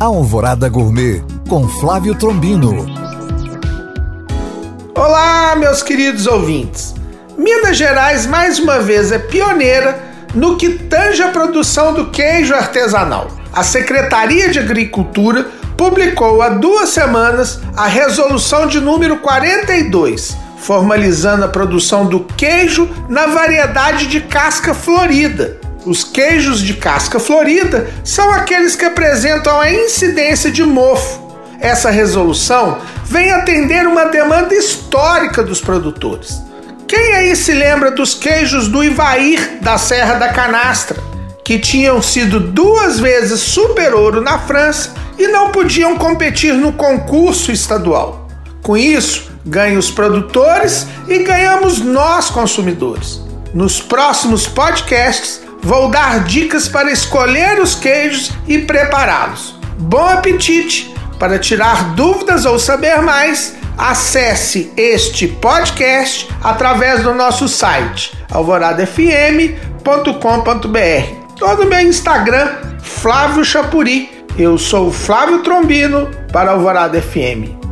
Alvorada Gourmet com Flávio Trombino. Olá, meus queridos ouvintes. Minas Gerais mais uma vez é pioneira no que tange a produção do queijo artesanal. A Secretaria de Agricultura publicou há duas semanas a resolução de número 42, formalizando a produção do queijo na variedade de casca florida. Os queijos de casca florida são aqueles que apresentam a incidência de mofo. Essa resolução vem atender uma demanda histórica dos produtores. Quem aí se lembra dos queijos do Ivair da Serra da Canastra, que tinham sido duas vezes super ouro na França e não podiam competir no concurso estadual? Com isso, ganham os produtores e ganhamos nós consumidores. Nos próximos podcasts, vou dar dicas para escolher os queijos e prepará-los. Bom apetite! Para tirar dúvidas ou saber mais, acesse este podcast através do nosso site alvoradafm.com.br ou no meu Instagram, Flávio Chapuri. Eu sou Flávio Trombino para Alvorada FM.